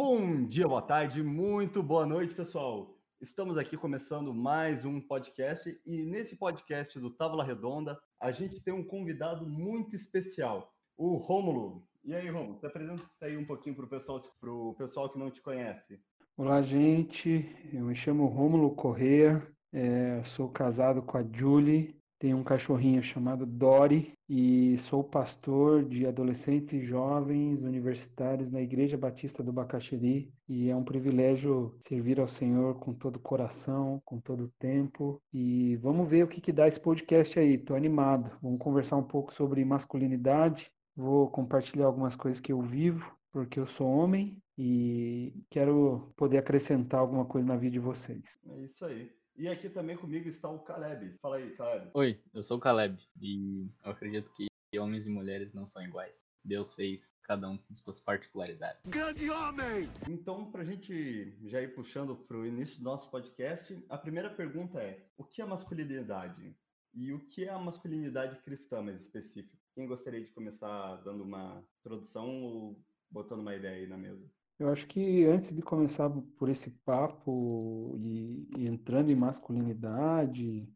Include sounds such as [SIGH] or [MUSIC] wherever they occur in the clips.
Bom dia, boa tarde, muito boa noite, pessoal. Estamos aqui começando mais um podcast e nesse podcast do Távola Redonda a gente tem um convidado muito especial, o Rômulo. E aí, Rômulo, se apresenta aí um pouquinho para o pessoal, pro pessoal que não te conhece. Olá, gente. Eu me chamo Rômulo Correa, é, sou casado com a Julie, tenho um cachorrinho chamado Dory e sou pastor de adolescentes e jovens universitários na Igreja Batista do Bacaxeri e é um privilégio servir ao Senhor com todo o coração, com todo o tempo e vamos ver o que, que dá esse podcast aí, tô animado. Vamos conversar um pouco sobre masculinidade, vou compartilhar algumas coisas que eu vivo porque eu sou homem e quero poder acrescentar alguma coisa na vida de vocês. É isso aí. E aqui também comigo está o Caleb. Fala aí, Caleb. Oi, eu sou o Caleb e eu acredito que homens e mulheres não são iguais. Deus fez cada um com suas particularidades. Grande homem! Então, para a gente já ir puxando para o início do nosso podcast, a primeira pergunta é: o que é masculinidade? E o que é a masculinidade cristã mais específica? Quem gostaria de começar dando uma introdução ou botando uma ideia aí na mesa? Eu acho que antes de começar por esse papo e, e, entrando em masculinidade,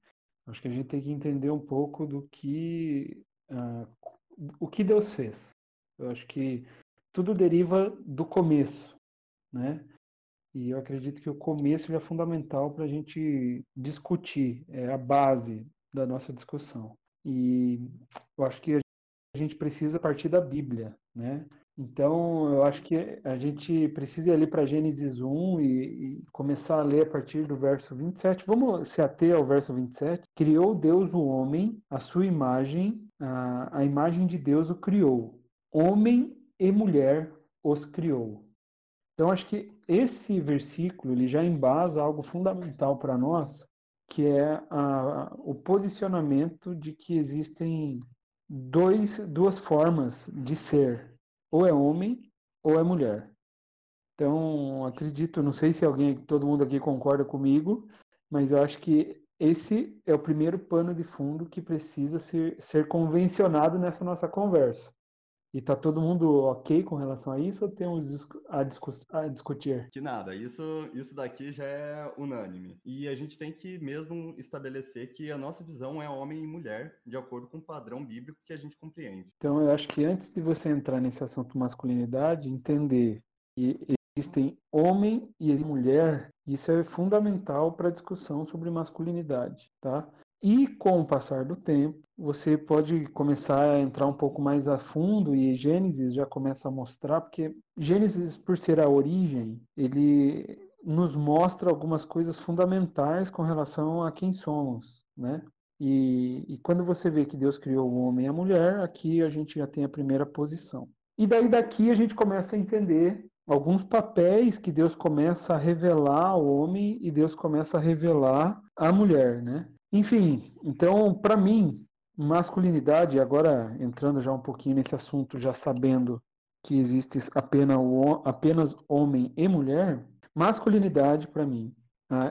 acho que a gente tem que entender um pouco do que uh, o que Deus fez. Eu acho que tudo deriva do começo, né? E eu acredito que o começo é fundamental para a gente discutir, é a base da nossa discussão. E eu acho que a gente precisa partir da Bíblia, né? Então, eu acho que a gente precisa ir ali para Gênesis 1 e, e, começar a ler a partir do verso 27. Vamos se ater ao verso 27. Criou Deus o homem, a sua imagem, a, a imagem de Deus o criou. Homem e mulher os criou. Então, acho que esse versículo ele já embasa algo fundamental para nós, que é a, o posicionamento de que existem dois, duas formas de ser, ou é homem ou é mulher. Então, acredito, não sei se alguém, todo mundo aqui concorda comigo, mas eu acho que esse é o primeiro pano de fundo que precisa ser, ser convencionado nessa nossa conversa. E tá todo mundo ok com relação a isso ou temos a, discu a discutir? Que nada, isso, isso daqui já é unânime. E a gente tem que mesmo estabelecer que a nossa visão é homem e mulher, de acordo com o padrão bíblico que a gente compreende. Então eu acho que antes de você entrar nesse assunto masculinidade, entender que existem homem e mulher, isso é fundamental para a discussão sobre masculinidade, tá? E com o passar do tempo, você pode começar a entrar um pouco mais a fundo e Gênesis já começa a mostrar, porque Gênesis, por ser a origem, ele nos mostra algumas coisas fundamentais com relação a quem somos, né? E, e quando você vê que Deus criou o homem e a mulher, aqui a gente já tem a primeira posição. E daí daqui a gente começa a entender alguns papéis que Deus começa a revelar ao homem e Deus começa a revelar à mulher, né? Enfim, então, para mim, masculinidade, agora entrando já um pouquinho nesse assunto, já sabendo que existe apenas, apenas homem e mulher, masculinidade, para mim,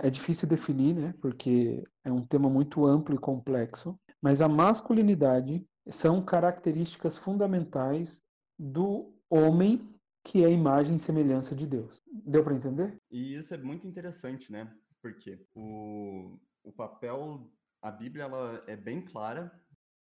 é difícil definir, né? Porque é um tema muito amplo e complexo, mas a masculinidade são características fundamentais do homem que é a imagem e semelhança de Deus. Deu para entender? E isso é muito interessante, né? Porque o o papel, a Bíblia ela é bem clara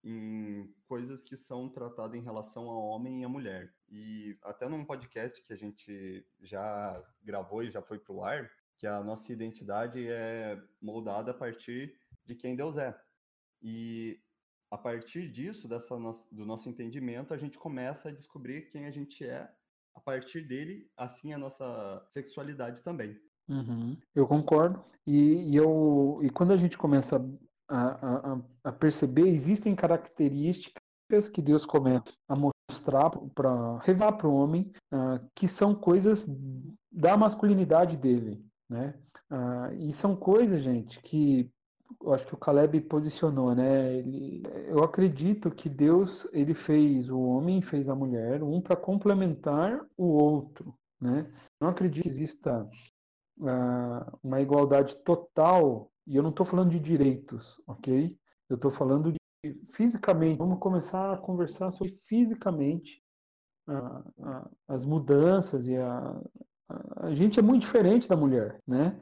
em coisas que são tratadas em relação ao homem e à mulher. E até num podcast que a gente já gravou e já foi para o ar, que a nossa identidade é moldada a partir de quem Deus é. E a partir disso, dessa do nosso entendimento, a gente começa a descobrir quem a gente é. A partir dele, assim a nossa sexualidade também. Uhum, eu concordo. E, e, eu, e quando a gente começa a, a, a perceber, existem características que Deus começa a mostrar, para revelar para o homem, uh, que são coisas da masculinidade dele. Né? Uh, e são coisas, gente, que eu acho que o Caleb posicionou, né? Ele, eu acredito que Deus ele fez o homem, fez a mulher, um para complementar o outro, né? Não acredito que exista uh, uma igualdade total, e eu não estou falando de direitos, ok? Eu estou falando de fisicamente. Vamos começar a conversar sobre fisicamente uh, uh, as mudanças e a, a gente é muito diferente da mulher, né?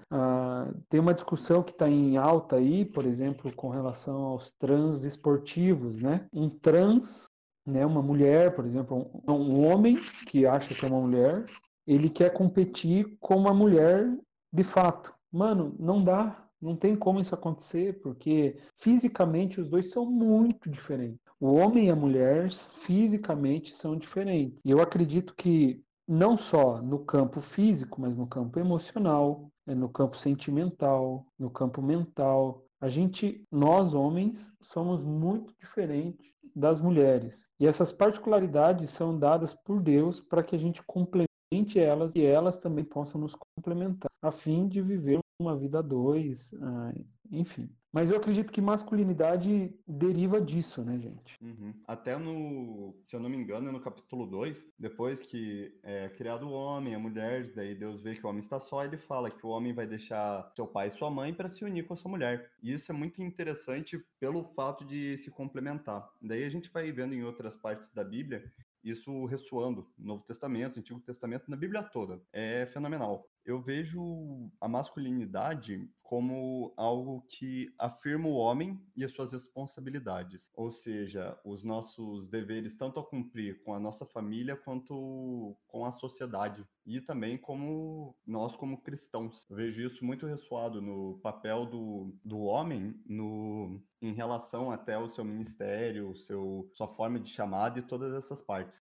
Tem uma discussão que está em alta aí, por exemplo, com relação aos trans esportivos, né? Um trans, né, uma mulher, por exemplo, um, um homem que acha que é uma mulher, ele quer competir com uma mulher de fato. Mano, não dá, não tem como isso acontecer, porque fisicamente os dois são muito diferentes. O homem e a mulher fisicamente são diferentes. E eu acredito que não só no campo físico, mas no campo emocional, né, no campo sentimental, no campo mental, a gente, nós homens, somos muito diferentes das mulheres. E essas particularidades são dadas por Deus para que a gente complemente elas e elas também possam nos complementar, a fim de viver uma vida a dois, ah, enfim. Mas eu acredito que masculinidade deriva disso, né, gente? Uhum. Até no, se eu não me engano, é no capítulo 2, depois que é criado o homem, a mulher, daí Deus vê que o homem está só, ele fala que o homem vai deixar seu pai e sua mãe para se unir com a sua mulher. E isso é muito interessante pelo fato de se complementar. Daí a gente vai vendo em outras partes da Bíblia isso ressoando no Novo Testamento, Antigo Testamento, na Bíblia toda. É fenomenal. Eu vejo a masculinidade como algo que afirma o homem e as suas responsabilidades, ou seja, os nossos deveres tanto a cumprir com a nossa família quanto com a sociedade e também como nós como cristãos. Eu vejo isso muito ressoado no papel do, do homem no em relação até ao seu ministério, seu sua forma de chamada e todas essas partes.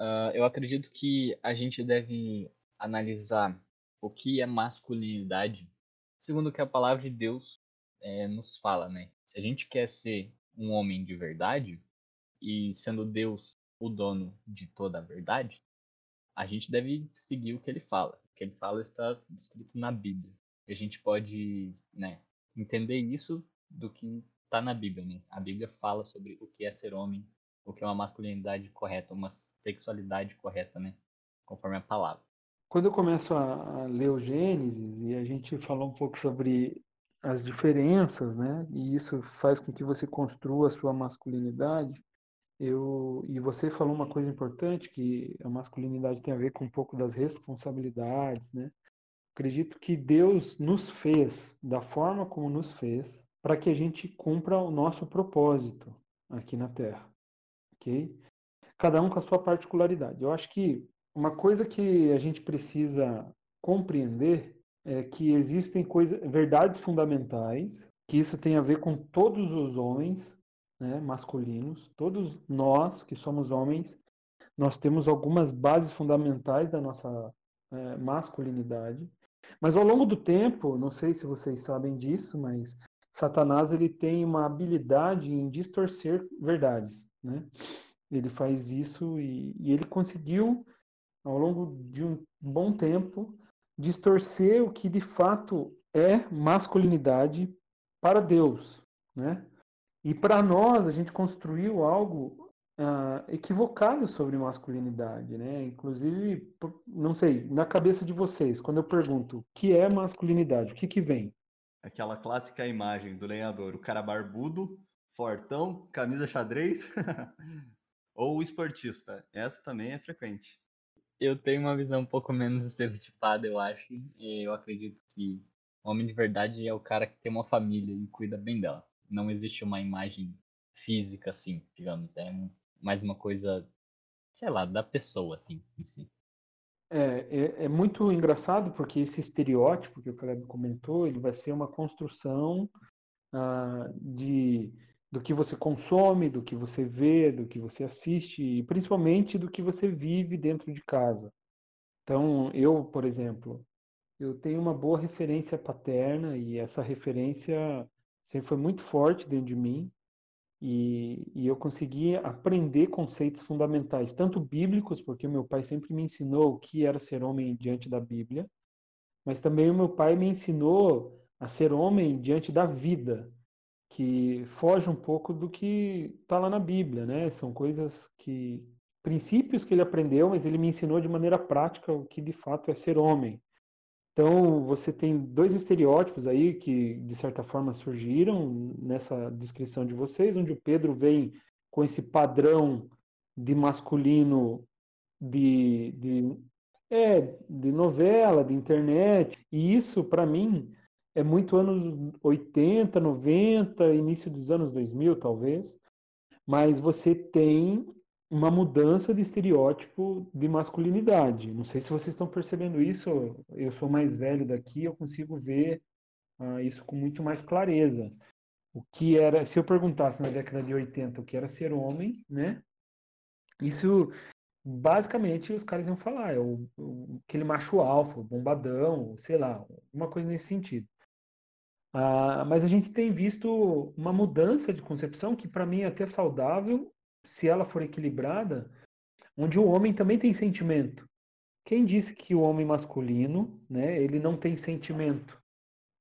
Uh, eu acredito que a gente deve analisar o que é masculinidade segundo o que a palavra de Deus é, nos fala, né? Se a gente quer ser um homem de verdade, e sendo Deus o dono de toda a verdade, a gente deve seguir o que ele fala. O que ele fala está escrito na Bíblia. E a gente pode né, entender isso do que está na Bíblia. Né? A Bíblia fala sobre o que é ser homem, o que é uma masculinidade correta, uma sexualidade correta, né? conforme a palavra quando eu começo a, ler o Gênesis e a gente falou um pouco sobre as diferenças, né? E isso faz com que você construa a sua masculinidade. Eu e você falou uma coisa importante que a masculinidade tem a ver com um pouco das responsabilidades, né? Acredito que Deus nos fez da forma como nos fez para que a gente cumpra o nosso propósito aqui na Terra, ok? Cada um com a sua particularidade. Eu acho que uma coisa que a gente precisa compreender é que existem coisas, verdades fundamentais, que isso tem a ver com todos os homens né, masculinos, todos nós que somos homens, nós temos algumas bases fundamentais da nossa é, masculinidade. Mas ao longo do tempo, não sei se vocês sabem disso, mas Satanás ele tem uma habilidade em distorcer verdades, né? Ele faz isso e, e ele conseguiu ao longo de um bom tempo, distorcer o que de fato é masculinidade para Deus, né? E para nós a gente construiu algo uh, equivocado sobre masculinidade, né? Inclusive, não sei, na cabeça de vocês, quando eu pergunto o que é masculinidade, o que que vem? Aquela clássica imagem do lenhador, o cara barbudo, fortão, camisa xadrez, [LAUGHS] ou o esportista. Essa também é frequente eu tenho uma visão um pouco menos estereotipada, eu acho. E eu acredito que o homem de verdade é o cara que tem uma família e cuida bem dela. Não existe uma imagem física assim, digamos. É mais uma coisa, sei lá, da pessoa, assim, em si. É, é, é, muito engraçado porque esse estereótipo que o Caleb comentou, ele vai ser uma construção ah, de do que você consome, do que você vê, do que você assiste e principalmente do que você vive dentro de casa. Então, eu, por exemplo, eu tenho uma boa referência paterna e essa referência sempre foi muito forte dentro de mim e, e eu consegui aprender conceitos fundamentais, tanto bíblicos, porque meu pai sempre me ensinou o que era ser homem diante da Bíblia, mas também o meu pai me ensinou a ser homem diante da vida, que foge um pouco do que está lá na Bíblia, né? São coisas que princípios que ele aprendeu, mas ele me ensinou de maneira prática o que de fato é ser homem. Então, você tem dois estereótipos aí que de certa forma surgiram nessa descrição de vocês, onde o Pedro vem com esse padrão de masculino de, de É, de novela, de internet. E isso, para mim, é muito anos 80, 90, início dos anos 2000, talvez. Mas você tem uma mudança de estereótipo de masculinidade. Não sei se vocês estão percebendo isso. Eu sou mais velho daqui, eu consigo ver uh, isso com muito mais clareza. O que era, se eu perguntasse na década de 80 o que era ser homem, né? Isso basicamente os caras iam falar, é o, o, aquele macho alfa, bombadão, sei lá, uma coisa nesse sentido. Ah, mas a gente tem visto uma mudança de concepção que para mim é até saudável, se ela for equilibrada, onde o homem também tem sentimento. Quem disse que o homem masculino, né, ele não tem sentimento?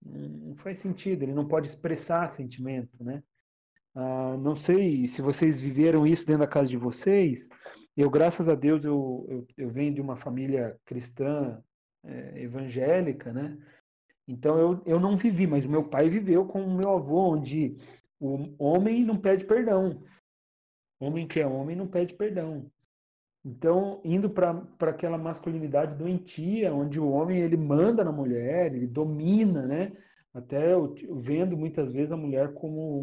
Não faz sentido, ele não pode expressar sentimento, né? Ah, não sei se vocês viveram isso dentro da casa de vocês, eu, graças a Deus, eu, eu, eu venho de uma família cristã é, evangélica, né? Então eu, eu não vivi, mas meu pai viveu com o meu avô, onde o homem não pede perdão. Homem que é homem não pede perdão. Então, indo para aquela masculinidade doentia, onde o homem ele manda na mulher, ele domina, né? Até eu, vendo muitas vezes a mulher como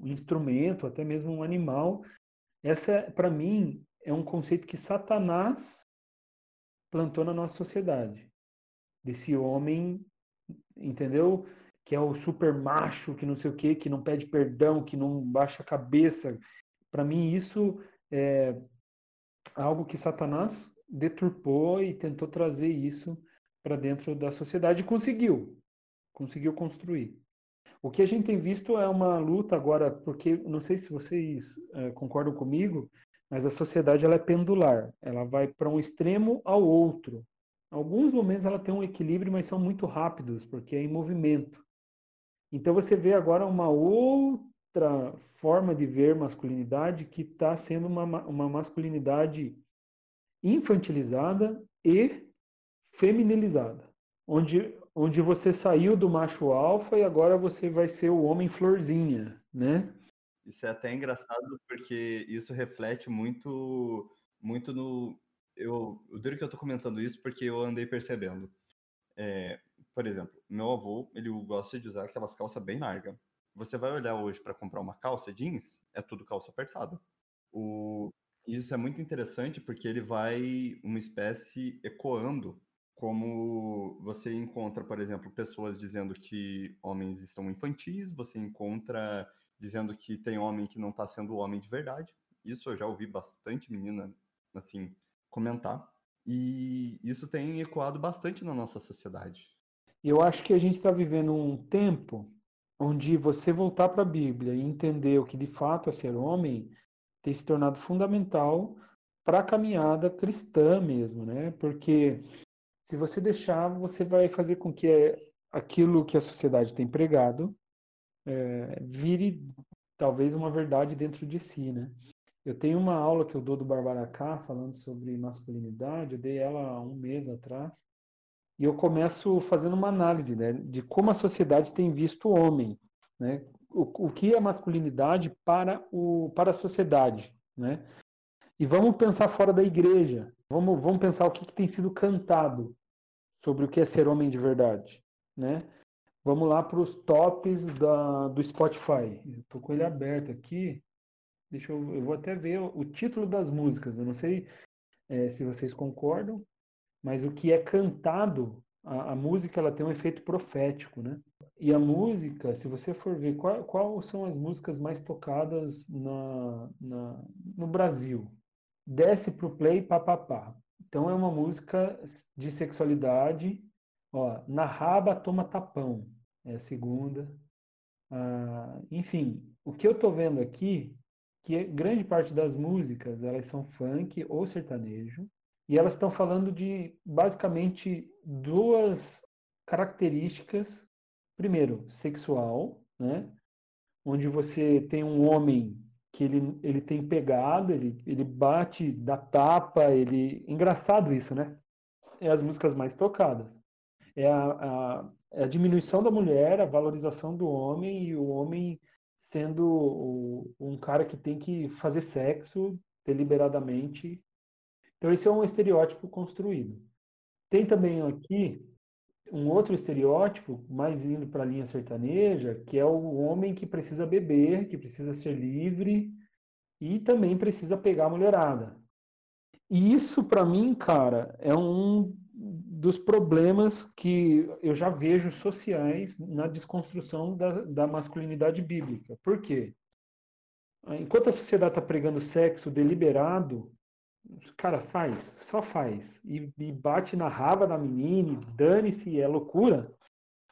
um instrumento, até mesmo um animal. Essa, para mim, é um conceito que Satanás plantou na nossa sociedade. Desse homem, entendeu? Que é o super macho, que não sei o quê, que não pede perdão, que não baixa a cabeça. Para mim, isso é algo que Satanás deturpou e tentou trazer isso para dentro da sociedade e conseguiu. Conseguiu construir. O que a gente tem visto é uma luta agora, porque não sei se vocês é, concordam comigo, mas a sociedade ela é pendular, ela vai para um extremo ao outro. Alguns momentos ela tem um equilíbrio, mas são muito rápidos, porque é em movimento. Então você vê agora uma outra forma de ver masculinidade que está sendo uma, uma masculinidade infantilizada e feminilizada, onde, onde você saiu do macho alfa e agora você vai ser o homem florzinha, né? Isso é até engraçado porque isso reflete muito, muito no. Eu, eu duro que eu tô comentando isso porque eu andei percebendo. É, por exemplo, meu avô, ele gosta de usar aquelas calças bem largas. Você vai olhar hoje para comprar uma calça jeans, é tudo calça apertada. O, isso é muito interessante porque ele vai uma espécie ecoando como você encontra, por exemplo, pessoas dizendo que homens estão infantis, você encontra dizendo que tem homem que não está sendo homem de verdade. Isso eu já ouvi bastante menina, assim, comentar. E isso tem ecoado bastante na nossa sociedade. Eu acho que a gente está vivendo um tempo onde você voltar para a Bíblia e entender o que de fato é ser homem tem se tornado fundamental para a caminhada cristã mesmo, né? Porque se você deixar, você vai fazer com que aquilo que a sociedade tem pregado é, vire talvez uma verdade dentro de si, né? Eu tenho uma aula que eu dou do Barbaracá falando sobre masculinidade, eu dei ela há um mês atrás, e eu começo fazendo uma análise né, de como a sociedade tem visto o homem, né? O, o que é masculinidade para, o, para a sociedade, né? E vamos pensar fora da igreja, vamos, vamos pensar o que, que tem sido cantado sobre o que é ser homem de verdade, né? Vamos lá para os tops da, do Spotify. Estou com ele aberto aqui. Deixa eu, eu vou até ver o, título das músicas. Eu não sei é, se vocês concordam, mas o que é cantado, a, a, música ela tem um efeito profético, né? E a música, se você for ver qual, qual são as músicas mais tocadas na, na, no Brasil, desce pro play papapá. Então é uma música de sexualidade Ó, na raba toma tapão, é a segunda. Ah, enfim, o que eu estou vendo aqui, que grande parte das músicas elas são funk ou sertanejo, e elas estão falando de basicamente duas características. Primeiro, sexual, né? onde você tem um homem que ele, ele tem pegada, ele, ele bate, dá tapa, ele. Engraçado isso, né? É as músicas mais tocadas é a, a, é a diminuição da mulher, a valorização do homem e o homem sendo um cara que tem que fazer sexo deliberadamente. Então, esse é um estereótipo construído. Tem também aqui um outro estereótipo, mais indo para a linha sertaneja, que é o homem que precisa beber, que precisa ser livre e também precisa pegar a mulherada. E isso, para mim, cara, é um dos problemas que eu já vejo sociais na desconstrução da, da masculinidade bíblica. Por quê? Enquanto a sociedade está pregando sexo deliberado, cara, faz, só faz. E, e bate na raba da menina, dane-se, é loucura.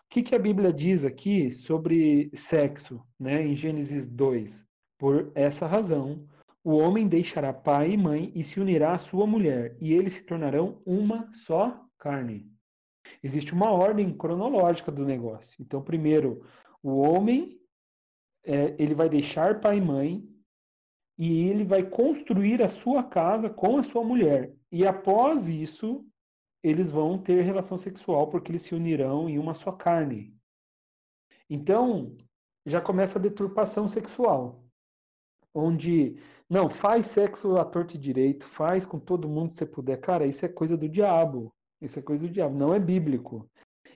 O que, que a Bíblia diz aqui sobre sexo, né, em Gênesis 2? Por essa razão, o homem deixará pai e mãe e se unirá à sua mulher, e eles se tornarão uma só carne. Existe uma ordem cronológica do negócio. Então, primeiro, o homem é, ele vai deixar pai e mãe e ele vai construir a sua casa com a sua mulher. E após isso, eles vão ter relação sexual porque eles se unirão em uma só carne. Então, já começa a deturpação sexual, onde não faz sexo à torta e direito, faz com todo mundo que você puder. Cara, isso é coisa do diabo. Isso é coisa do diabo, não é bíblico.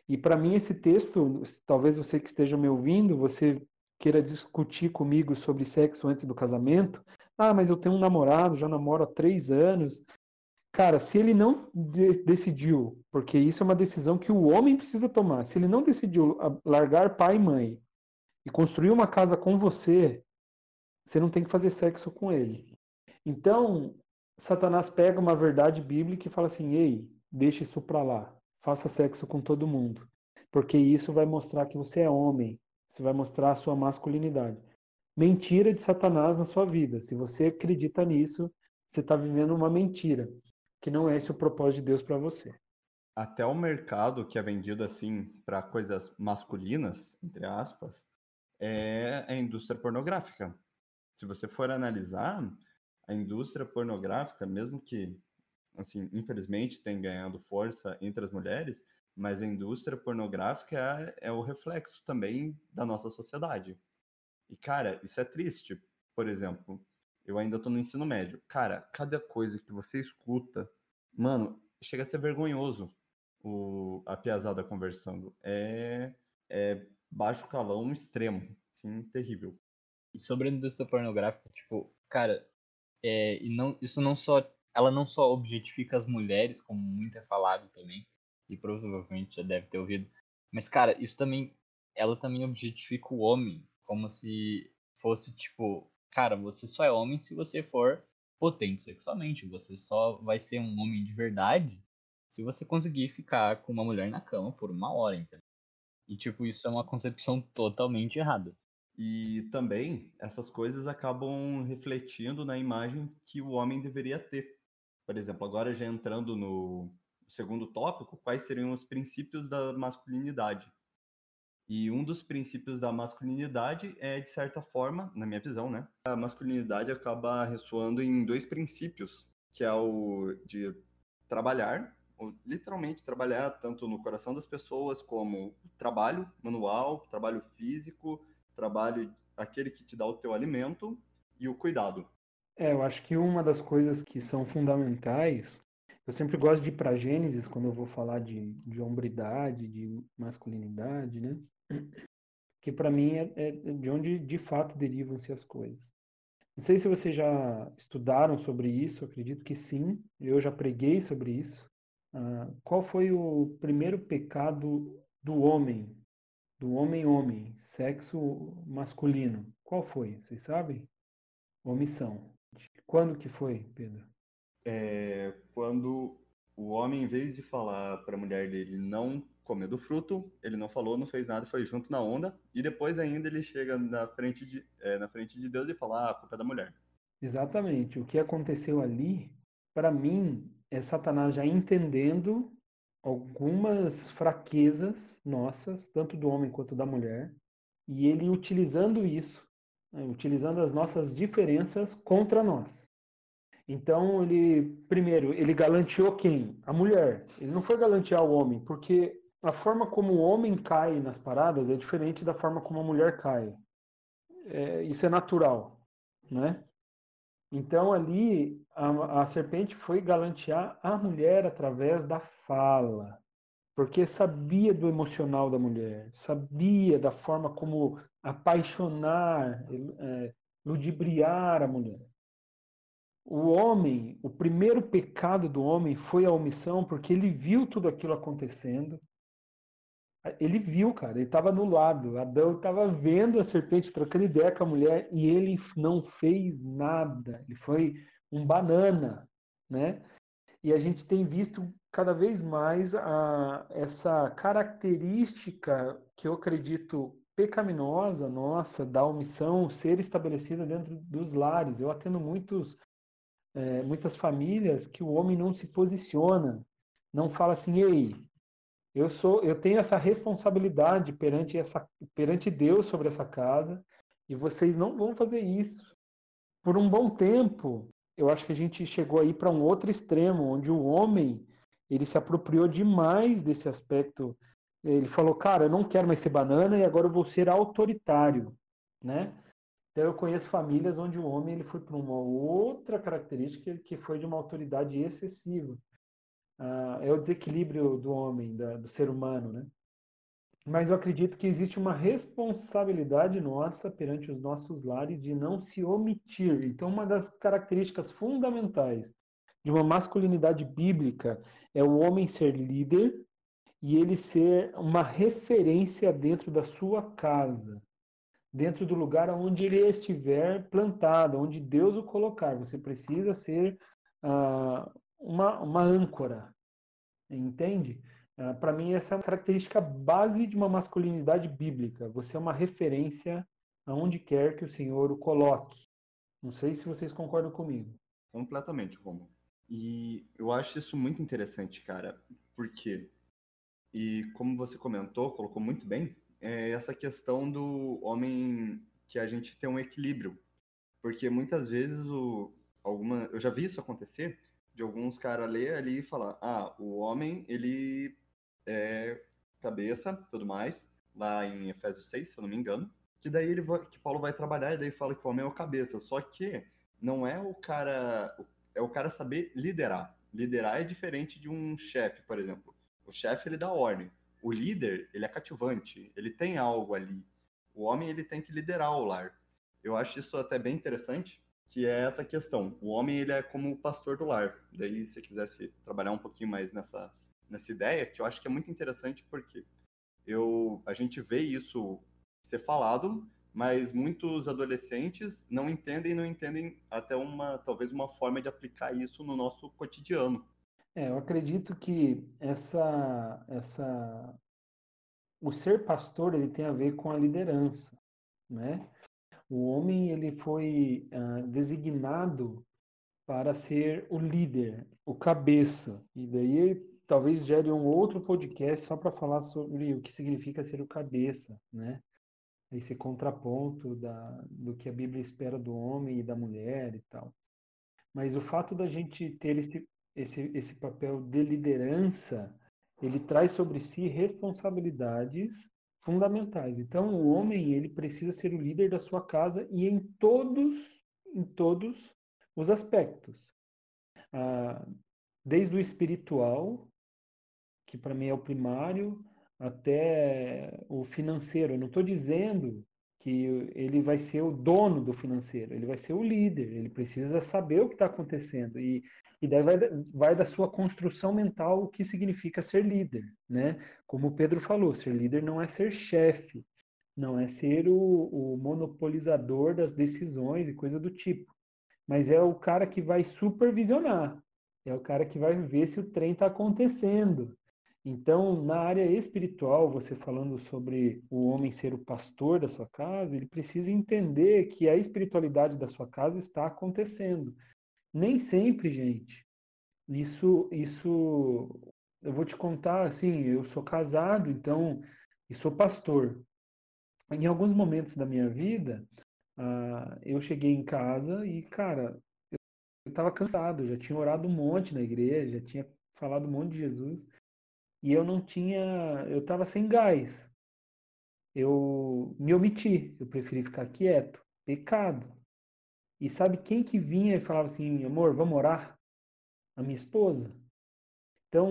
E para mim esse texto, talvez você que esteja me ouvindo, você queira discutir comigo sobre sexo antes do casamento. Ah, mas eu tenho um namorado, já namoro há três anos. Cara, se ele não de decidiu, porque isso é uma decisão que o homem precisa tomar, se ele não decidiu largar pai e mãe e construir uma casa com você, você não tem que fazer sexo com ele. Então, Satanás pega uma verdade bíblica e fala assim: ei, deixa isso para lá, faça sexo com todo mundo, porque isso vai mostrar que você é homem, você vai mostrar a sua masculinidade. Mentira de Satanás na sua vida. Se você acredita nisso, você está vivendo uma mentira, que não é esse o propósito de Deus para você. Até o mercado que é vendido assim para coisas masculinas, entre aspas, é a indústria pornográfica. Se você for analisar, a indústria pornográfica, mesmo que, assim, infelizmente tenha ganhando força entre as mulheres, mas a indústria pornográfica é, é o reflexo também da nossa sociedade. E, cara, isso é triste. Por exemplo, eu ainda tô no ensino médio. Cara, cada coisa que você escuta, mano, chega a ser vergonhoso o, a piazada conversando. É, é baixo calão extremo, assim, terrível. E sobre a indústria pornográfica, tipo, cara, é, e não, isso não só. Ela não só objetifica as mulheres, como muito é falado também, e provavelmente já deve ter ouvido. Mas, cara, isso também. Ela também objetifica o homem como se fosse tipo, cara, você só é homem se você for potente sexualmente. Você só vai ser um homem de verdade se você conseguir ficar com uma mulher na cama por uma hora, entendeu? E, tipo, isso é uma concepção totalmente errada. E também essas coisas acabam refletindo na imagem que o homem deveria ter. Por exemplo, agora já entrando no, segundo tópico, quais seriam os princípios da masculinidade. E um dos princípios da masculinidade é, de certa forma, na minha visão, né? A masculinidade acaba ressoando em dois princípios, que é o de trabalhar, literalmente trabalhar tanto no coração das pessoas como trabalho manual, trabalho físico, trabalho aquele que te dá o teu alimento e o cuidado. É, eu acho que uma das coisas que são fundamentais eu sempre gosto de ir para Gênesis quando eu vou falar de, de hombridade, de masculinidade, né? Que para mim é, é, de onde de fato derivam-se as coisas. Não sei se vocês já estudaram sobre isso, acredito que sim. Eu já preguei sobre isso. Ah, qual foi o primeiro pecado do homem? Do homem-homem, sexo masculino. Qual foi? Vocês sabem? Omissão. Quando que foi, Pedro? é quando o homem, em vez de falar para a mulher dele não comer do fruto, ele não falou, não fez nada, foi junto na onda, e depois ainda ele chega na frente de, é, na frente de Deus e fala, ah, a culpa é da mulher. Exatamente. O que aconteceu ali, para mim, é Satanás já entendendo algumas fraquezas nossas, tanto do homem quanto da mulher, e ele utilizando isso, né, utilizando as nossas diferenças contra nós. Então, ele, primeiro, ele galanteou quem? A mulher. Ele não foi galantear o homem, porque a forma como o homem cai nas paradas é diferente da forma como a mulher cai. É, isso é natural, né? Então ali a, a serpente foi galantear a mulher através da fala, porque sabia do emocional da mulher, sabia da forma como apaixonar, é, ludibriar a mulher. O homem, o primeiro pecado do homem foi a omissão, porque ele viu tudo aquilo acontecendo. Ele viu, cara, ele estava no lado. Adão estava vendo a serpente trocando ideia com a mulher e ele não fez nada. Ele foi um banana, né? E a gente tem visto cada vez mais a, essa característica que eu acredito pecaminosa nossa da omissão ser estabelecida dentro dos lares. Eu atendo muitos é, muitas famílias que o homem não se posiciona, não fala assim, ei, eu sou, eu tenho essa responsabilidade perante essa, perante Deus sobre essa casa e vocês não vão fazer isso. Por um bom tempo, eu acho que a gente chegou aí para um outro extremo, onde o homem ele se apropriou demais desse aspecto. Ele falou, cara, eu não quero mais ser banana e agora eu vou ser autoritário, né? Então eu conheço famílias onde o homem ele foi para uma outra característica que foi de uma autoridade excessiva. Ah, é o desequilíbrio do homem, da, do ser humano, né? Mas eu acredito que existe uma responsabilidade nossa perante os nossos lares de não se omitir. Então, uma das características fundamentais de uma masculinidade bíblica é o homem ser líder e ele ser uma referência dentro da sua casa dentro do lugar onde ele estiver plantado, onde Deus o colocar. Você precisa ser uh, uma, uma âncora, entende? Uh, Para mim, essa é uma característica base de uma masculinidade bíblica. Você é uma referência aonde quer que o Senhor o coloque. Não sei se vocês concordam comigo. Completamente, Romo. E eu acho isso muito interessante, cara. Por quê? E como você comentou, colocou muito bem, é essa questão do homem que a gente tem um equilíbrio. Porque muitas vezes o, alguma, eu já vi isso acontecer, de alguns caras ler ali e falar, ah, o homem, ele é cabeça, tudo mais, lá em Efésios 6, se eu não me engano, que daí ele vai, que Paulo vai trabalhar e daí fala que o homem é o cabeça, só que não é o cara, é o cara saber liderar. Liderar é diferente de um chefe, por exemplo. O chefe ele dá ordem o líder, ele é cativante, ele tem algo ali. O homem, ele tem que liderar o lar. Eu acho isso até bem interessante, que é essa questão. O homem, ele é como o pastor do lar. Daí, se você quisesse trabalhar um pouquinho mais nessa, nessa ideia, que eu acho que é muito interessante, porque eu, a gente vê isso ser falado, mas muitos adolescentes não entendem, não entendem até uma, talvez uma forma de aplicar isso no nosso cotidiano. É, eu acredito que essa, essa, o ser pastor ele tem a ver com a liderança, né? O homem ele foi uh, designado para ser o líder, o cabeça. E daí talvez gere um outro podcast só para falar sobre o que significa ser o cabeça, né? Esse contraponto da, do que a Bíblia espera do homem e da mulher e tal. Mas o fato da gente ter esse esse, esse papel de liderança, ele traz sobre si responsabilidades fundamentais. Então, o homem ele precisa ser o líder da sua casa e em todos, em todos os aspectos, ah, desde o espiritual, que para mim é o primário, até o financeiro. Eu não estou dizendo que ele vai ser o dono do financeiro, ele vai ser o líder, ele precisa saber o que está acontecendo. E, e daí vai, vai da sua construção mental o que significa ser líder, né? Como o Pedro falou, ser líder não é ser chefe, não é ser o, o monopolizador das decisões e coisa do tipo, mas é o cara que vai supervisionar, é o cara que vai ver se o trem está acontecendo, então, na área espiritual, você falando sobre o homem ser o pastor da sua casa, ele precisa entender que a espiritualidade da sua casa está acontecendo. Nem sempre, gente. Isso, isso, eu vou te contar assim, eu sou casado, então, e sou pastor. Em alguns momentos da minha vida, uh, eu cheguei em casa e, cara, eu estava cansado, já tinha orado um monte na igreja, já tinha falado um monte de Jesus e eu não tinha, eu estava sem gás. Eu me omiti, eu preferi ficar quieto. Pecado. E sabe quem que vinha e falava assim, amor, vamos orar? A minha esposa. Então,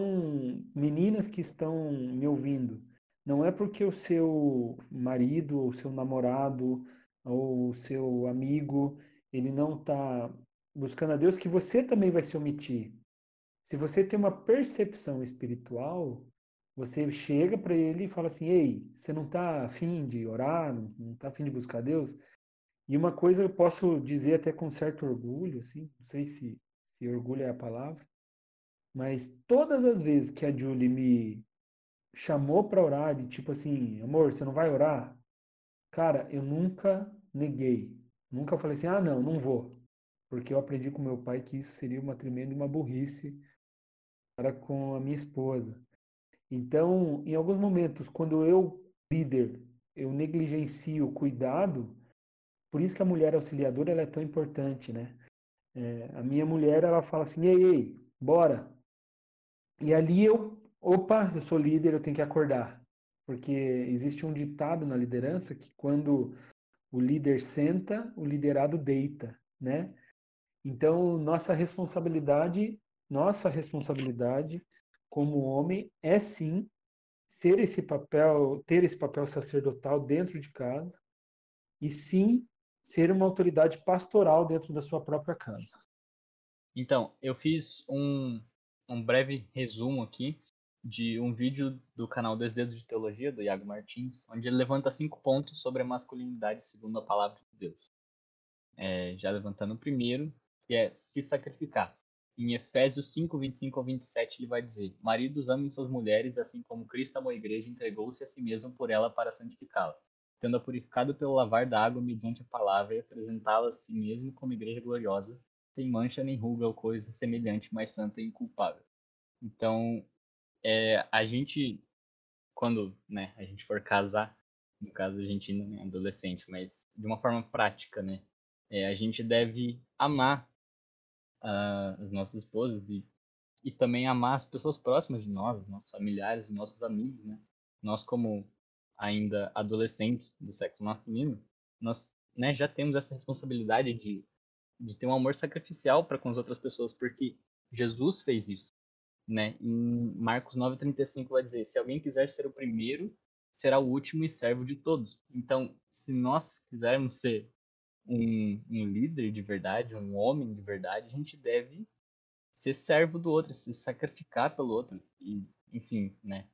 meninas que estão me ouvindo, não é porque o seu marido, ou seu namorado, ou seu amigo, ele não está buscando a Deus, que você também vai se omitir. Se você tem uma percepção espiritual, você chega para ele e fala assim: Ei, você não está afim de orar, não está afim de buscar Deus? E uma coisa eu posso dizer até com certo orgulho, assim, não sei se, se orgulho é a palavra, mas todas as vezes que a Julie me chamou para orar, de tipo assim, amor, você não vai orar? Cara, eu nunca neguei. Nunca falei assim, ah, não, não vou. Porque eu aprendi com meu pai que isso seria uma tremenda uma burrice com a minha esposa. Então, em alguns momentos, quando eu, líder, eu negligencio o cuidado, por isso que a mulher auxiliadora ela é tão importante, né? É, a minha mulher, ela fala assim, ei, ei, bora. E ali eu, opa, eu sou líder, eu tenho que acordar. Porque existe um ditado na liderança que quando o líder senta, o liderado deita, né? Então, nossa responsabilidade, nossa responsabilidade como homem é sim ser esse papel, ter esse papel sacerdotal dentro de casa e sim ser uma autoridade pastoral dentro da sua própria casa. Então, eu fiz um, um breve resumo aqui de um vídeo do canal Dois Dedos de Teologia, do Iago Martins, onde ele levanta cinco pontos sobre a masculinidade segundo a palavra de Deus. É, já levantando o primeiro, que é se sacrificar. Em Efésios 5, 25 ao 27, ele vai dizer: Maridos amem suas mulheres, assim como Cristo amou a igreja e entregou-se a si mesmo por ela para santificá-la, tendo-a purificado pelo lavar da água mediante a palavra e apresentá-la a si mesmo como igreja gloriosa, sem mancha nem ruga ou coisa semelhante, mas santa e inculpável. Então, é, a gente, quando né, a gente for casar, no caso a gente não é adolescente, mas de uma forma prática, né? É, a gente deve amar as nossas esposas e, e também amar as pessoas próximas de nós, nossos familiares, nossos amigos, né? Nós como ainda adolescentes do sexo masculino, nós né, já temos essa responsabilidade de, de ter um amor sacrificial para com as outras pessoas, porque Jesus fez isso. Né? Em Marcos 9,35 vai dizer: Se alguém quiser ser o primeiro, será o último e servo de todos. Então, se nós quisermos ser um, um líder de verdade, um homem de verdade, a gente deve ser servo do outro, se sacrificar pelo outro. E, enfim, né?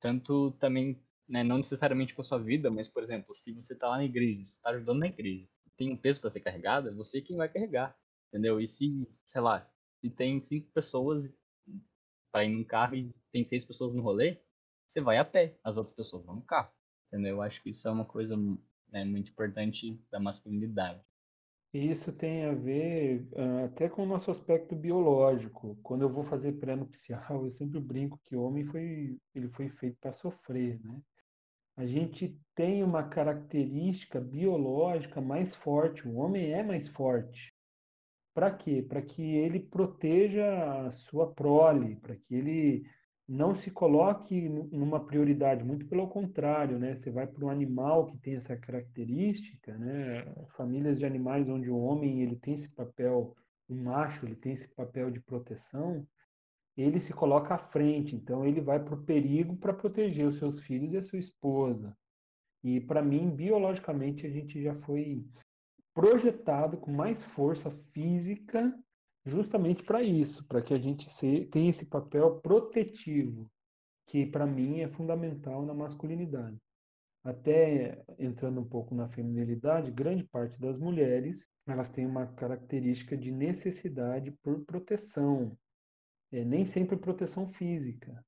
Tanto também, né, não necessariamente com a sua vida, mas, por exemplo, se você está lá na igreja, você está ajudando na igreja, tem um peso para ser carregado, é você quem vai carregar, entendeu? E se, sei lá, se tem cinco pessoas para ir num carro e tem seis pessoas no rolê, você vai a pé, as outras pessoas vão no carro, entendeu? Eu acho que isso é uma coisa né, muito importante da masculinidade. Isso tem a ver uh, até com o nosso aspecto biológico. Quando eu vou fazer pré-nupcial, eu sempre brinco que homem foi, ele foi feito para sofrer, né? A gente tem uma característica biológica mais forte, o homem é mais forte. Para quê? Para que ele proteja a sua prole, para que ele não se coloque numa prioridade, muito pelo contrário, né? Você vai para um animal que tem essa característica, né? Famílias de animais onde o homem ele tem esse papel, o macho ele tem esse papel de proteção, ele se coloca à frente, então ele vai para o perigo para proteger os seus filhos e a sua esposa. E para mim, biologicamente, a gente já foi projetado com mais força física justamente para isso, para que a gente se, tenha esse papel protetivo, que para mim é fundamental na masculinidade. Até entrando um pouco na feminilidade, grande parte das mulheres elas têm uma característica de necessidade por proteção, é, nem sempre proteção física,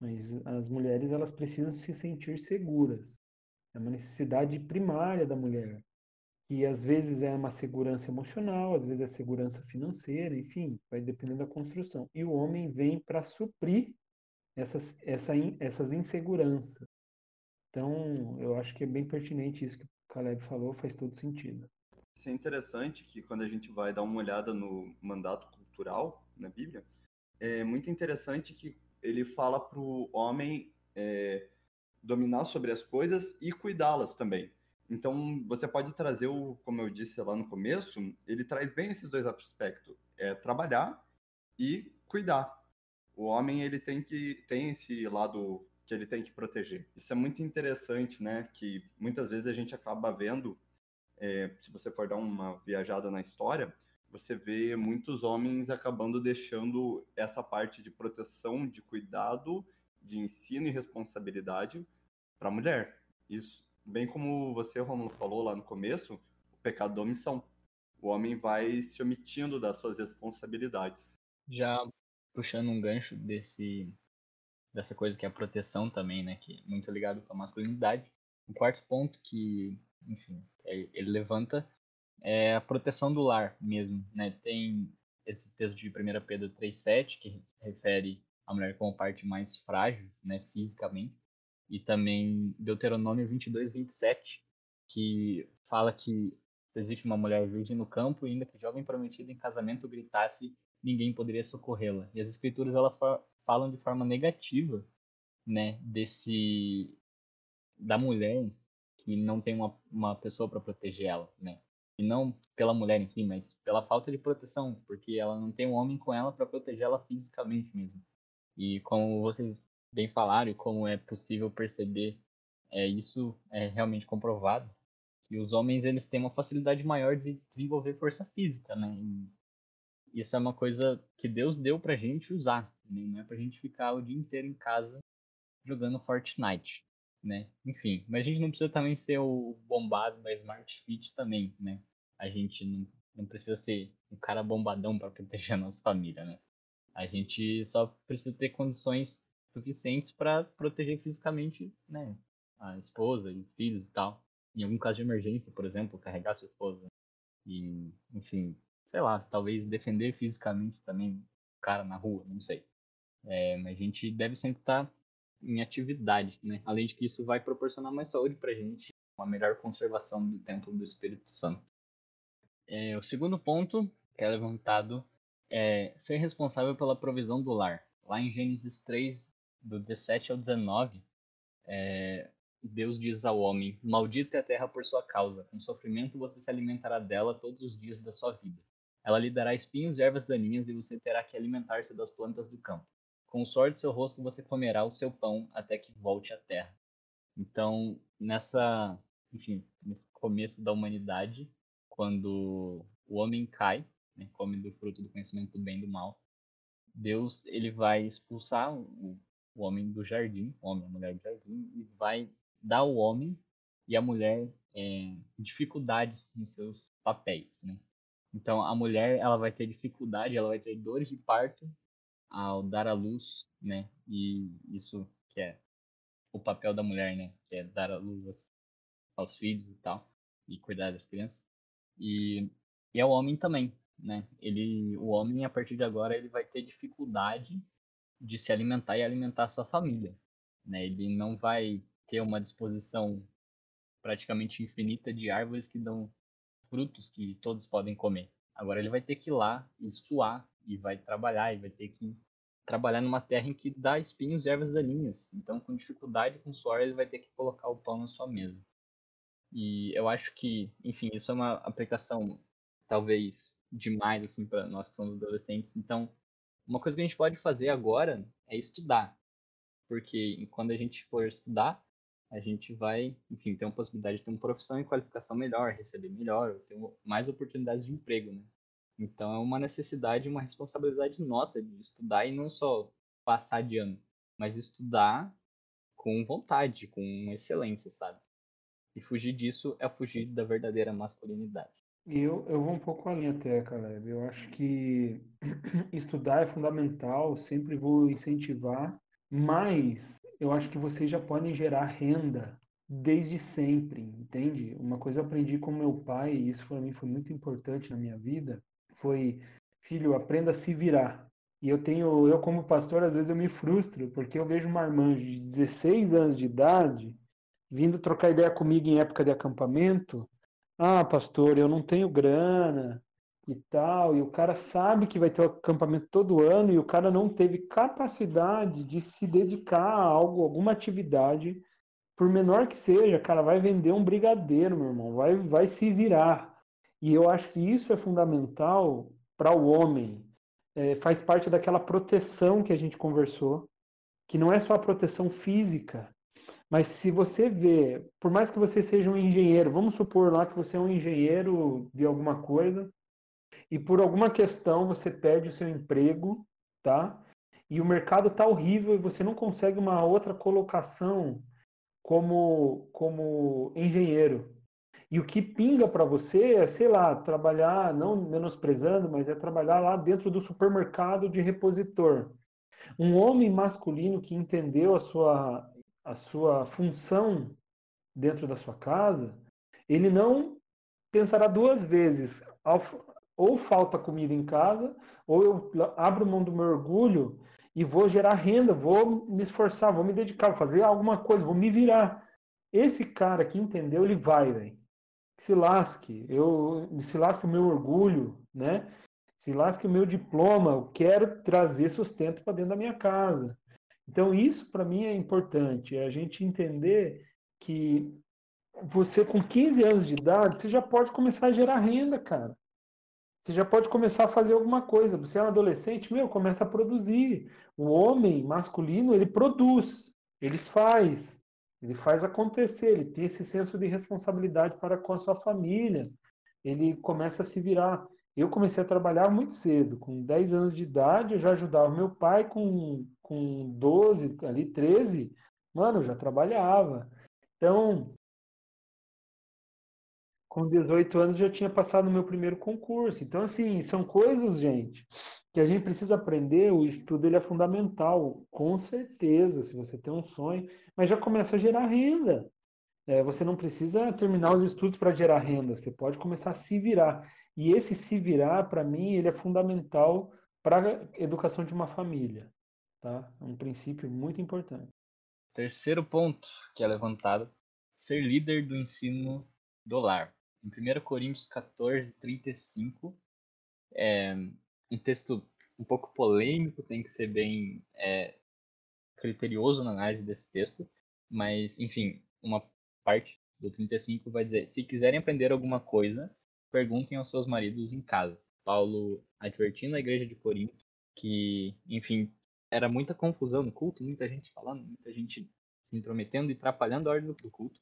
mas as mulheres elas precisam se sentir seguras. É uma necessidade primária da mulher que às vezes é uma segurança emocional, às vezes é segurança financeira, enfim, vai dependendo da construção. E o homem vem para suprir essas, essa, essas inseguranças. Então, eu acho que é bem pertinente isso que o Caleb falou, faz todo sentido. Isso é interessante que quando a gente vai dar uma olhada no mandato cultural na Bíblia, é muito interessante que ele fala para o homem é, dominar sobre as coisas e cuidá-las também. Então, você pode trazer o, como eu disse lá no começo, ele traz bem esses dois aspectos, é trabalhar e cuidar. O homem ele tem que tem esse lado que ele tem que proteger. Isso é muito interessante, né? Que muitas vezes a gente acaba vendo, é, se você for dar uma viajada na história, você vê muitos homens acabando deixando essa parte de proteção, de cuidado, de ensino e responsabilidade para a mulher. Isso, bem como você, Romulo, falou lá no começo, o pecado da omissão. O homem vai se omitindo das suas responsabilidades. Já puxando um gancho desse dessa coisa que é a proteção também, né, que é muito ligado com a masculinidade. O quarto ponto que, enfim, é, ele levanta é a proteção do lar mesmo, né? Tem esse texto de 1 Pedro 3:7 que se refere à mulher como parte mais frágil, né, fisicamente, e também Deuteronômio 22:27 que fala que existe uma mulher virgem no campo e ainda que jovem prometida em casamento gritasse ninguém poderia socorrê-la. E as escrituras elas falam de forma negativa, né, desse da mulher que não tem uma, uma pessoa para proteger ela, né? E não pela mulher em si, mas pela falta de proteção, porque ela não tem um homem com ela para proteger ela fisicamente mesmo. E como vocês bem falaram e como é possível perceber, é isso é realmente comprovado que os homens eles têm uma facilidade maior de desenvolver força física, né? E isso é uma coisa que Deus deu pra gente usar, né? não é pra gente ficar o dia inteiro em casa jogando Fortnite, né? Enfim, mas a gente não precisa também ser o bombado da Smart Fit também, né? A gente não, não precisa ser um cara bombadão para proteger a nossa família, né? A gente só precisa ter condições suficientes para proteger fisicamente, né? A esposa e filhos e tal. Em algum caso de emergência, por exemplo, carregar sua esposa. E, enfim, sei lá, talvez defender fisicamente também o cara na rua, não sei. É, mas a gente deve sempre estar em atividade, né? Além de que isso vai proporcionar mais saúde pra gente, uma melhor conservação do templo do Espírito Santo. É, o segundo ponto que é levantado é ser responsável pela provisão do lar. Lá em Gênesis 3, do 17 ao 19, é, Deus diz ao homem: Maldita é a terra por sua causa, com sofrimento você se alimentará dela todos os dias da sua vida. Ela lhe dará espinhos e ervas daninhas, e você terá que alimentar-se das plantas do campo. Com o suor do seu rosto você comerá o seu pão até que volte à terra. Então, nessa, enfim, nesse começo da humanidade, quando o homem cai, né, come do fruto do conhecimento do bem e do mal, Deus ele vai expulsar o, o homem do jardim, o homem e a mulher do jardim, e vai dar ao homem e à mulher é, dificuldades nos seus papéis, né? Então a mulher ela vai ter dificuldade, ela vai ter dores de parto ao dar à luz, né? E isso que é o papel da mulher, né? Que é dar à luz aos filhos e tal e cuidar das crianças. E e ao homem também, né? Ele o homem a partir de agora ele vai ter dificuldade de se alimentar e alimentar a sua família, né? Ele não vai ter uma disposição praticamente infinita de árvores que dão frutos que todos podem comer. Agora ele vai ter que ir lá e suar e vai trabalhar e vai ter que trabalhar numa terra em que dá espinhos e ervas daninhas. Então, com dificuldade, com suor, ele vai ter que colocar o pão na sua mesa. E eu acho que, enfim, isso é uma aplicação talvez demais assim para nós que somos adolescentes. Então, uma coisa que a gente pode fazer agora é estudar. Porque quando a gente for estudar, a gente vai, enfim, ter uma possibilidade de ter uma profissão e qualificação melhor, receber melhor, ter mais oportunidades de emprego, né? Então é uma necessidade, uma responsabilidade nossa de estudar e não só passar de ano, mas estudar com vontade, com excelência, sabe? E fugir disso é fugir da verdadeira masculinidade. Eu, eu vou um pouco além até, Caleb. Eu acho que [CLEARS THROAT] estudar é fundamental, sempre vou incentivar, mas eu acho que vocês já podem gerar renda desde sempre, entende? Uma coisa eu aprendi com meu pai, e isso para mim foi muito importante na minha vida, foi, filho, aprenda a se virar. E eu tenho, eu como pastor, às vezes eu me frustro, porque eu vejo uma irmã de 16 anos de idade vindo trocar ideia comigo em época de acampamento. Ah, pastor, eu não tenho grana, e tal, e o cara sabe que vai ter o acampamento todo ano e o cara não teve capacidade de se dedicar a algo, alguma atividade por menor que seja, cara, vai vender um brigadeiro, meu irmão, vai, vai se virar. E eu acho que isso é fundamental para o homem. É, faz parte daquela proteção que a gente conversou, que não é só a proteção física, mas se você vê, por mais que você seja um engenheiro, vamos supor lá que você é um engenheiro de alguma coisa, e por alguma questão você perde o seu emprego, tá? E o mercado está horrível e você não consegue uma outra colocação como, como engenheiro. E o que pinga para você é, sei lá, trabalhar, não menosprezando, mas é trabalhar lá dentro do supermercado de repositor. Um homem masculino que entendeu a sua, a sua função dentro da sua casa, ele não pensará duas vezes. Ou falta comida em casa, ou eu abro mão do meu orgulho e vou gerar renda, vou me esforçar, vou me dedicar, vou fazer alguma coisa, vou me virar. Esse cara que entendeu, ele vai, velho. Se lasque, eu se lasque o meu orgulho, né? Se lasque o meu diploma, eu quero trazer sustento para dentro da minha casa. Então isso para mim é importante, é a gente entender que você com 15 anos de idade, você já pode começar a gerar renda, cara. Você já pode começar a fazer alguma coisa. Você é um adolescente, meu, começa a produzir. O homem masculino, ele produz, ele faz, ele faz acontecer, ele tem esse senso de responsabilidade para com a sua família. Ele começa a se virar. Eu comecei a trabalhar muito cedo, com 10 anos de idade, eu já ajudava meu pai com, com 12, ali 13, mano, eu já trabalhava. Então, com 18 anos já tinha passado o meu primeiro concurso. Então, assim, são coisas, gente, que a gente precisa aprender. O estudo ele é fundamental, com certeza, se você tem um sonho, mas já começa a gerar renda. É, você não precisa terminar os estudos para gerar renda, você pode começar a se virar. E esse se virar, para mim, ele é fundamental para a educação de uma família. Tá? É um princípio muito importante. Terceiro ponto que é levantado: ser líder do ensino do lar em 1 Coríntios 14, 35. É um texto um pouco polêmico, tem que ser bem é, criterioso na análise desse texto, mas, enfim, uma parte do 35 vai dizer: se quiserem aprender alguma coisa, perguntem aos seus maridos em casa. Paulo advertindo a igreja de Corinto que, enfim, era muita confusão no culto, muita gente falando, muita gente se intrometendo e atrapalhando a ordem do culto.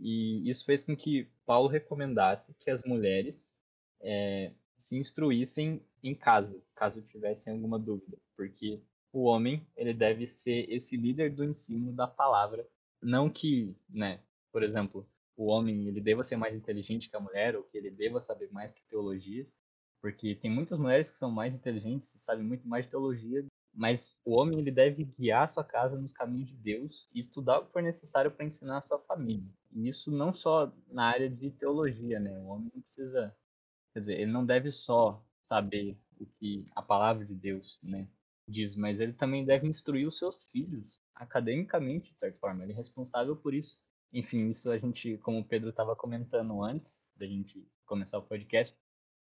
E isso fez com que Paulo recomendasse que as mulheres é, se instruíssem em casa, caso tivessem alguma dúvida, porque o homem ele deve ser esse líder do ensino da palavra, não que, né, por exemplo, o homem ele deva ser mais inteligente que a mulher ou que ele deva saber mais que teologia, porque tem muitas mulheres que são mais inteligentes e sabem muito mais de teologia mas o homem ele deve guiar sua casa nos caminhos de Deus e estudar o que for necessário para ensinar a sua família. E isso não só na área de teologia, né? O homem não precisa, quer dizer, ele não deve só saber o que a palavra de Deus, né, diz, mas ele também deve instruir os seus filhos academicamente, de certa forma. Ele é responsável por isso. Enfim, isso a gente, como o Pedro estava comentando antes da gente começar o podcast,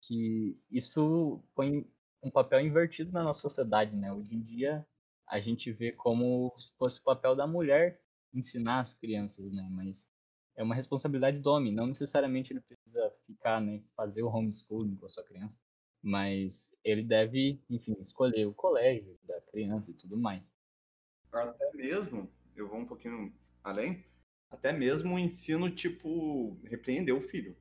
que isso põe um papel invertido na nossa sociedade, né? Hoje em dia a gente vê como se fosse o papel da mulher ensinar as crianças, né? Mas é uma responsabilidade do homem, não necessariamente ele precisa ficar, né, fazer o homeschooling com a sua criança, mas ele deve, enfim, escolher o colégio da criança e tudo mais. Até mesmo, eu vou um pouquinho além, até mesmo o ensino tipo repreender o filho.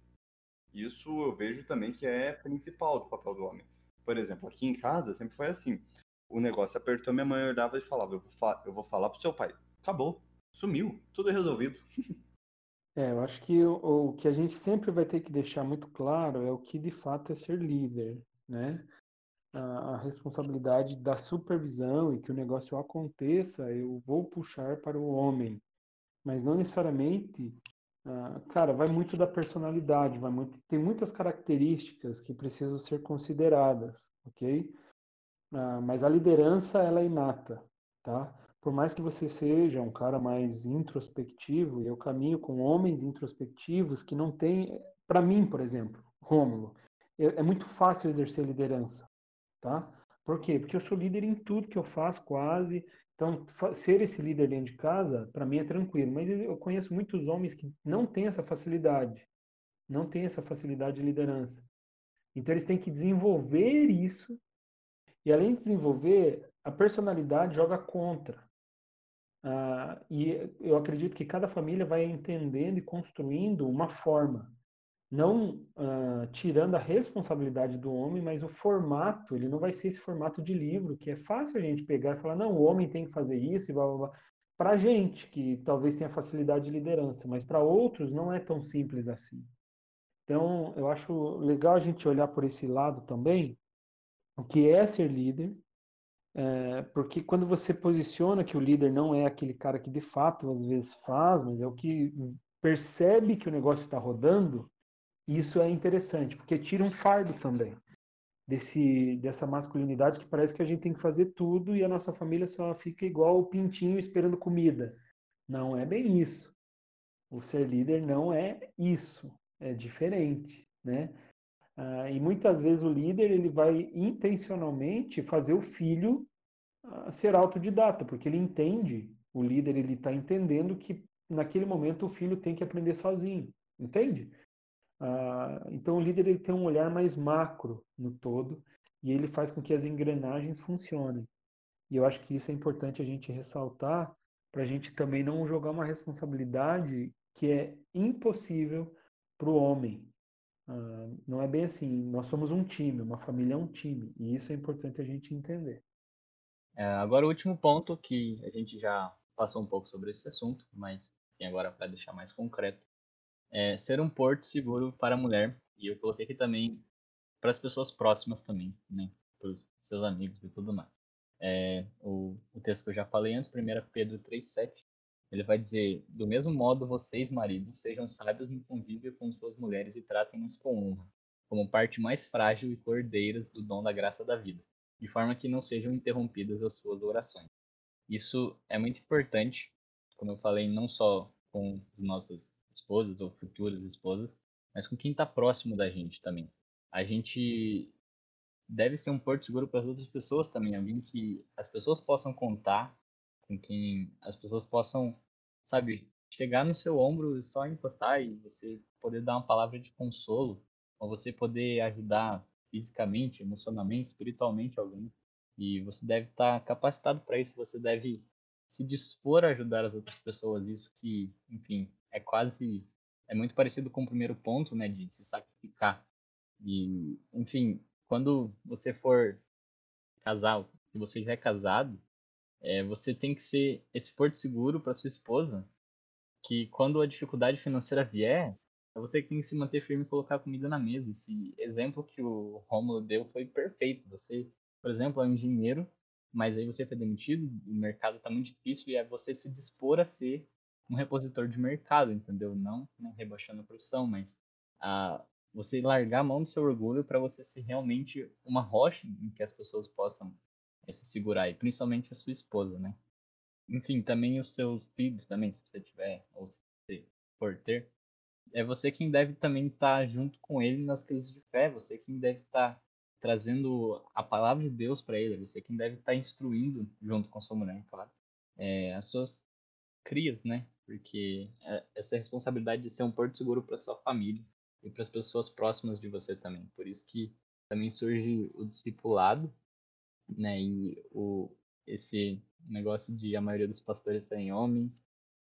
Isso eu vejo também que é principal do papel do homem por exemplo, aqui em casa sempre foi assim. O negócio apertou, minha mãe olhava e falava: Eu vou, fa eu vou falar pro seu pai. Acabou. Sumiu. Tudo resolvido. É, eu acho que o, o, que a gente sempre vai ter que deixar muito claro é o que de fato é ser líder, né? A, a responsabilidade da supervisão e que o negócio aconteça, eu vou puxar para o homem, mas não necessariamente cara, vai muito da personalidade, vai muito, tem muitas características que precisam ser consideradas, ok? Uh, mas a liderança ela é inata, tá? Por mais que você seja um cara mais introspectivo, e eu caminho com homens introspectivos que não têm, para mim, por exemplo, Rômulo, é, é muito fácil exercer liderança, tá? Por quê? Porque eu sou líder em tudo que eu faço, quase. Então, ser esse líder dentro de casa, para mim é tranquilo. Mas eu conheço muitos homens que não têm essa facilidade, não têm essa facilidade de liderança. Então, eles têm que desenvolver isso. E além de desenvolver, a personalidade joga contra. Ah, e eu acredito que cada família vai entendendo e construindo uma forma não uh, tirando a responsabilidade do homem, mas o formato, ele não vai ser esse formato de livro, que é fácil a gente pegar e falar, não, o homem tem que fazer isso e blá blá blá. Para gente, que talvez tenha facilidade de liderança, mas para outros não é tão simples assim. Então, eu acho legal a gente olhar por esse lado também, o que é ser líder, é, porque quando você posiciona que o líder não é aquele cara que de fato às vezes faz, mas é o que percebe que o negócio está rodando, isso é interessante, porque tira um fardo também desse, dessa masculinidade que parece que a gente tem que fazer tudo e a nossa família só fica igual o pintinho esperando comida. Não é bem isso. O ser líder não é isso, é diferente, né? Ah, e muitas vezes o líder ele vai intencionalmente fazer o filho ah, ser autodidata, porque ele entende, o líder ele está entendendo que naquele momento o filho tem que aprender sozinho, entende? Ah, então o líder ele tem um olhar mais macro no todo e ele faz com que as engrenagens funcionem. E eu acho que isso é importante a gente ressaltar para a gente também não jogar uma responsabilidade que é impossível para o homem. Ah, não é bem assim. Nós somos um time, uma família é um time e isso é importante a gente entender. É, agora o último ponto que a gente já passou um pouco sobre esse assunto, mas agora para deixar mais concreto é, ser um porto seguro para a mulher. E eu coloquei aqui também para as pessoas próximas também, né? Para os seus amigos e tudo mais. É, o, o texto que eu já falei antes, 1 Pedro 3,7, ele vai dizer: Do mesmo modo, vocês, maridos, sejam sábios no convívio com suas mulheres e tratem-nas com honra, como parte mais frágil e cordeiras do dom da graça da vida, de forma que não sejam interrompidas as suas orações. Isso é muito importante, como eu falei, não só com os nossos esposas ou futuras esposas, mas com quem está próximo da gente também. A gente deve ser um porto seguro para as outras pessoas também, alguém que as pessoas possam contar, com quem as pessoas possam, sabe, chegar no seu ombro só encostar e você poder dar uma palavra de consolo, ou você poder ajudar fisicamente, emocionalmente, espiritualmente alguém. E você deve estar tá capacitado para isso, você deve se dispor a ajudar as outras pessoas, isso que, enfim, é quase é muito parecido com o primeiro ponto, né, de se sacrificar. E, enfim, quando você for casar, se você já é casado, é, você tem que ser esse porto seguro para sua esposa, que quando a dificuldade financeira vier, é você que tem que se manter firme e colocar comida na mesa. Esse exemplo que o Romulo deu foi perfeito. Você, por exemplo, é um engenheiro, mas aí você foi demitido, o mercado está muito difícil e é você se dispor a ser um repositor de mercado, entendeu? Não, não rebaixando a profissão, mas ah, você largar a mão do seu orgulho para você ser realmente uma rocha em que as pessoas possam é, se segurar, e principalmente a sua esposa, né? Enfim, também os seus filhos, também, se você tiver, ou se for ter, é você quem deve também estar tá junto com ele nas crises de fé, você quem deve estar tá trazendo a palavra de Deus para ele, você quem deve estar tá instruindo junto com sua mulher, claro, é, as suas crias, né? Porque é, essa responsabilidade de ser um porto seguro para sua família e para as pessoas próximas de você também. Por isso que também surge o discipulado, né? E o esse negócio de a maioria dos pastores serem homens.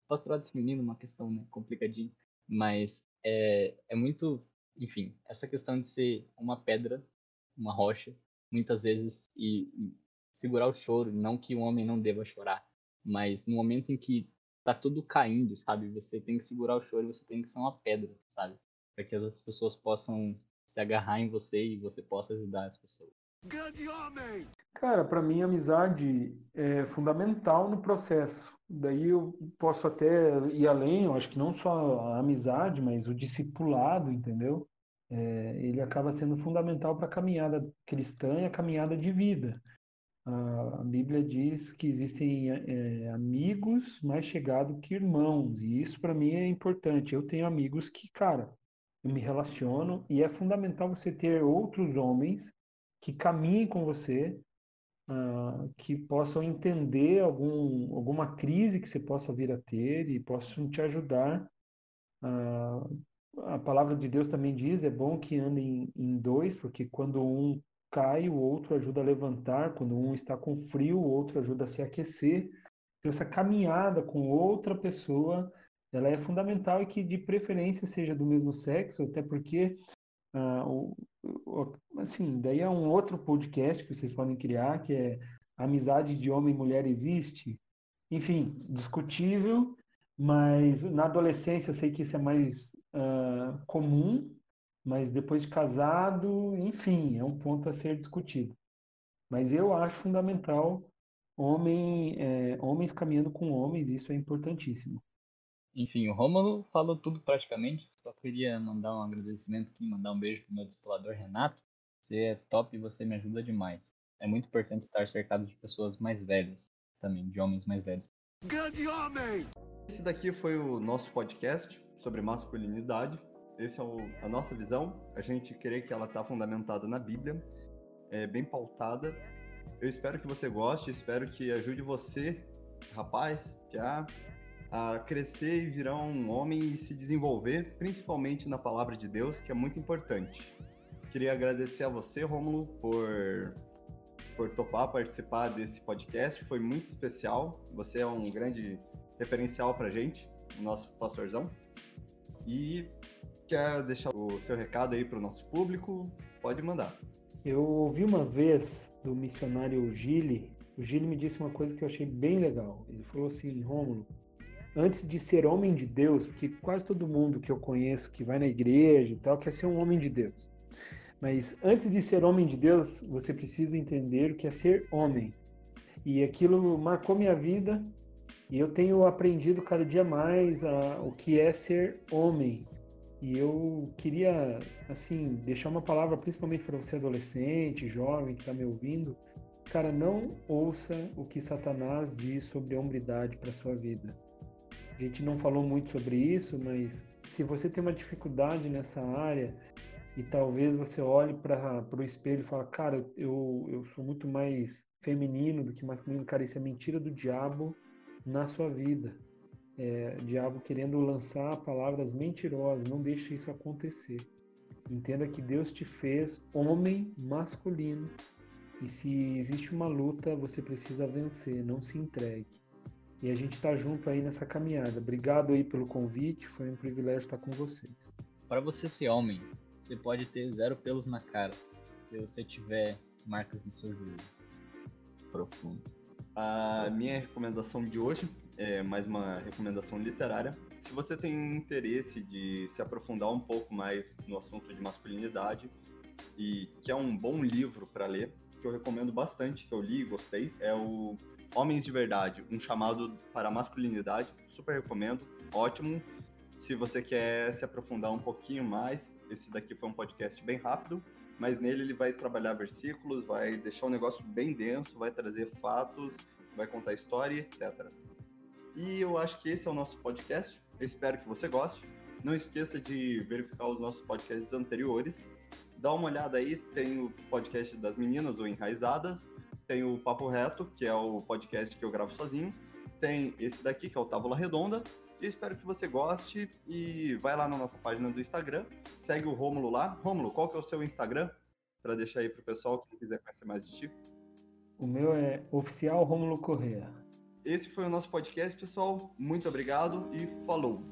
Pastorado feminino é uma questão né, complicadinha, mas é, é muito, enfim, essa questão de ser uma pedra, uma rocha, muitas vezes, e, e segurar o choro, não que o homem não deva chorar, mas no momento em que tá tudo caindo, sabe? Você tem que segurar o choro, você tem que ser uma pedra, sabe? Para que as outras pessoas possam se agarrar em você e você possa ajudar as pessoas. Grande homem! Cara, para mim a amizade é fundamental no processo. Daí eu posso até ir além, eu acho que não só a amizade, mas o discipulado, entendeu? É, ele acaba sendo fundamental para a caminhada cristã e a caminhada de vida. A Bíblia diz que existem é, amigos mais chegados que irmãos, e isso para mim é importante. Eu tenho amigos que, cara, eu me relaciono e é fundamental você ter outros homens que caminhem com você, uh, que possam entender algum, alguma crise que você possa vir a ter e possam te ajudar. Uh, a palavra de Deus também diz: é bom que andem em dois, porque quando um cai, o outro ajuda a levantar, quando um está com frio, o outro ajuda a se aquecer. Então, essa caminhada com outra pessoa ela é fundamental e que de preferência seja do mesmo sexo, até porque ah, o, o, assim, daí é um outro podcast que vocês podem criar, que é amizade de homem e mulher existe. Enfim, discutível, mas na adolescência eu sei que isso é mais uh, comum, mas depois de casado, enfim, é um ponto a ser discutido. Mas eu acho fundamental homem, é, homens caminhando com homens, isso é importantíssimo. Enfim, o Rômulo falou tudo praticamente. Só queria mandar um agradecimento aqui, mandar um beijo pro meu discipulador Renato. Você é top e você me ajuda demais. É muito importante estar cercado de pessoas mais velhas, também, de homens mais velhos. Grande homem! Esse daqui foi o nosso podcast sobre masculinidade. Essa é o, a nossa visão. A gente crê que ela está fundamentada na Bíblia, é bem pautada. Eu espero que você goste, espero que ajude você, rapaz, já a crescer e virar um homem e se desenvolver, principalmente na palavra de Deus, que é muito importante. Queria agradecer a você, Rômulo, por, por topar participar desse podcast. Foi muito especial. Você é um grande referencial para gente, o nosso pastorzão. E quer deixar o seu recado aí para o nosso público? Pode mandar. Eu ouvi uma vez do missionário Gile. O Gile me disse uma coisa que eu achei bem legal. Ele falou assim, Rômulo, antes de ser homem de Deus, porque quase todo mundo que eu conheço que vai na igreja e tal quer ser um homem de Deus. Mas antes de ser homem de Deus, você precisa entender o que é ser homem. E aquilo marcou minha vida e eu tenho aprendido cada dia mais a, o que é ser homem. E eu queria, assim, deixar uma palavra principalmente para você adolescente, jovem que está me ouvindo. Cara, não ouça o que Satanás diz sobre hombridade para sua vida a gente não falou muito sobre isso, mas se você tem uma dificuldade nessa área e talvez você olhe para o espelho e fale, cara, eu, eu sou muito mais feminino do que masculino, cara, isso é mentira do diabo na sua vida. É, diabo querendo lançar palavras mentirosas, não deixe isso acontecer. Entenda que Deus te fez homem masculino e se existe uma luta, você precisa vencer, não se entregue. E a gente está junto aí nessa caminhada. Obrigado aí pelo convite, foi um privilégio estar com vocês. Para você ser homem, você pode ter zero pelos na cara, se você tiver marcas no seu joelho. Profundo. A minha recomendação de hoje é mais uma recomendação literária. Se você tem interesse de se aprofundar um pouco mais no assunto de masculinidade e quer um bom livro para ler, que eu recomendo bastante, que eu li e gostei, é o Homens de Verdade, um chamado para a masculinidade. Super recomendo, ótimo. Se você quer se aprofundar um pouquinho mais, esse daqui foi um podcast bem rápido, mas nele ele vai trabalhar versículos, vai deixar o um negócio bem denso, vai trazer fatos, vai contar história, etc. E eu acho que esse é o nosso podcast. Eu espero que você goste. Não esqueça de verificar os nossos podcasts anteriores. Dá uma olhada aí, tem o podcast das meninas, ou Enraizadas, tem o Papo Reto, que é o podcast que eu gravo sozinho. Tem esse daqui, que é o Távola Redonda. E espero que você goste e vai lá na nossa página do Instagram, segue o Rômulo lá. Rômulo, qual que é o seu Instagram? Para deixar aí pro pessoal que quiser conhecer mais de ti. O meu é oficial Rômulo Correa. Esse foi o nosso podcast, pessoal. Muito obrigado e falou.